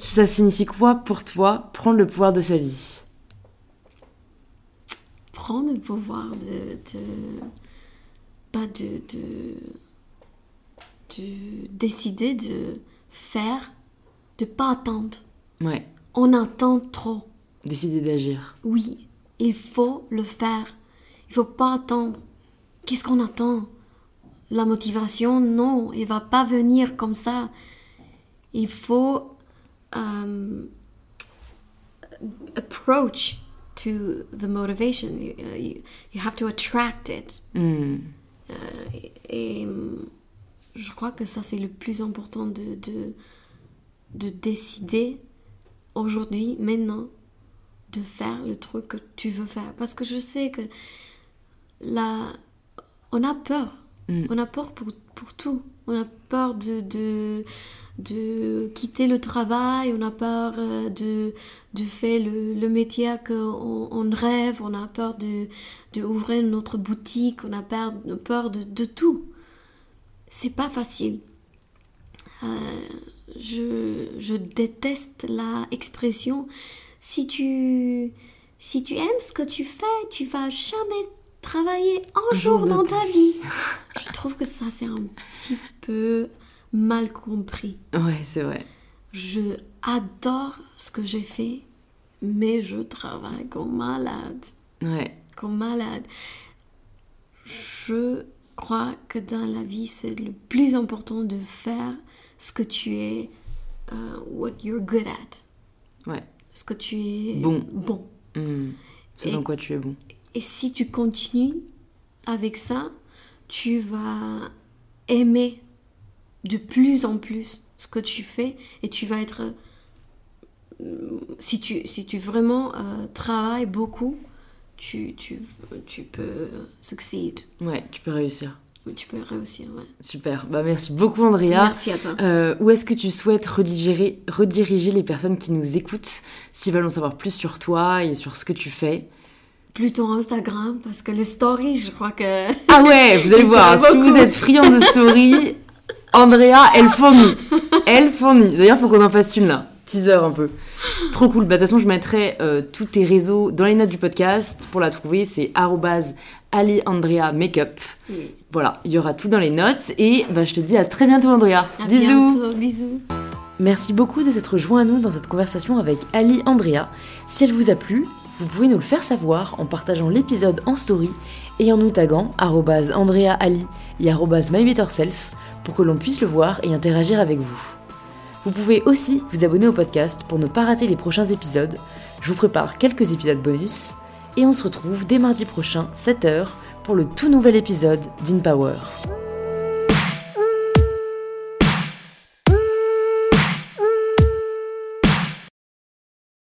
Ça signifie quoi pour toi prendre le pouvoir de sa vie? Prendre le pouvoir de, de, pas de, de, de décider de faire, de pas attendre. Ouais, On attend trop. décider d'agir. Oui, il faut le faire. Il faut pas attendre. Qu'est-ce qu'on attend? La motivation, non, il va pas venir comme ça. Il faut euh, approach to the motivation. You, uh, you, you have to attract it. Hmm. Et, et, hum, je crois que ça, c'est le plus important de, de, de décider aujourd'hui, maintenant, de faire le truc que tu veux faire. Parce que je sais que on a peur. Mm. On a peur pour, pour tout. On a peur de, de, de quitter le travail, on a peur euh, de, de faire le, le métier qu'on on rêve, on a peur de, de ouvrir notre boutique, on a peur, peur de, de tout. C'est pas facile. Euh, je, je déteste la expression si tu, si tu aimes ce que tu fais, tu vas jamais travailler un jour dans ta vie. Je trouve que ça, c'est un petit peu mal compris. Ouais, c'est vrai. Je adore ce que j'ai fait, mais je travaille comme malade. Ouais. Comme malade. Je crois que dans la vie, c'est le plus important de faire ce que tu es, euh, what you're good at. Ouais. Ce que tu es Bon. bon. Hmm. C'est dans quoi tu es bon. Et si tu continues avec ça, tu vas aimer de plus en plus ce que tu fais et tu vas être... Si tu, si tu vraiment euh, travailles beaucoup, tu, tu, tu peux succeed. Ouais, tu peux réussir. Tu peux réussir, ouais. Super. Bah merci beaucoup Andrea. Merci à toi. Euh, où est-ce que tu souhaites rediriger, rediriger les personnes qui nous écoutent s'ils veulent en savoir plus sur toi et sur ce que tu fais? Plutôt Instagram, parce que le story, je crois que... Ah ouais, vous allez Il voir, si vous êtes friand de story, Andrea, elle fournit. Elle fournit. D'ailleurs, faut qu'on en fasse une là. Teaser un peu. Trop cool. Bah, de toute façon, je mettrai euh, tous tes réseaux dans les notes du podcast. Pour la trouver, c'est makeup. Oui. Voilà, il y aura tout dans les notes. Et bah, je te dis à très bientôt, Andrea. À Bisous. bientôt, bisous. Merci beaucoup de s'être joint à nous dans cette conversation avec Ali Andrea. Si elle vous a plu, vous pouvez nous le faire savoir en partageant l'épisode en story et en nous taguant @andrea_ali et @mybetterself pour que l'on puisse le voir et interagir avec vous. Vous pouvez aussi vous abonner au podcast pour ne pas rater les prochains épisodes. Je vous prépare quelques épisodes bonus et on se retrouve dès mardi prochain 7h pour le tout nouvel épisode d'InPower.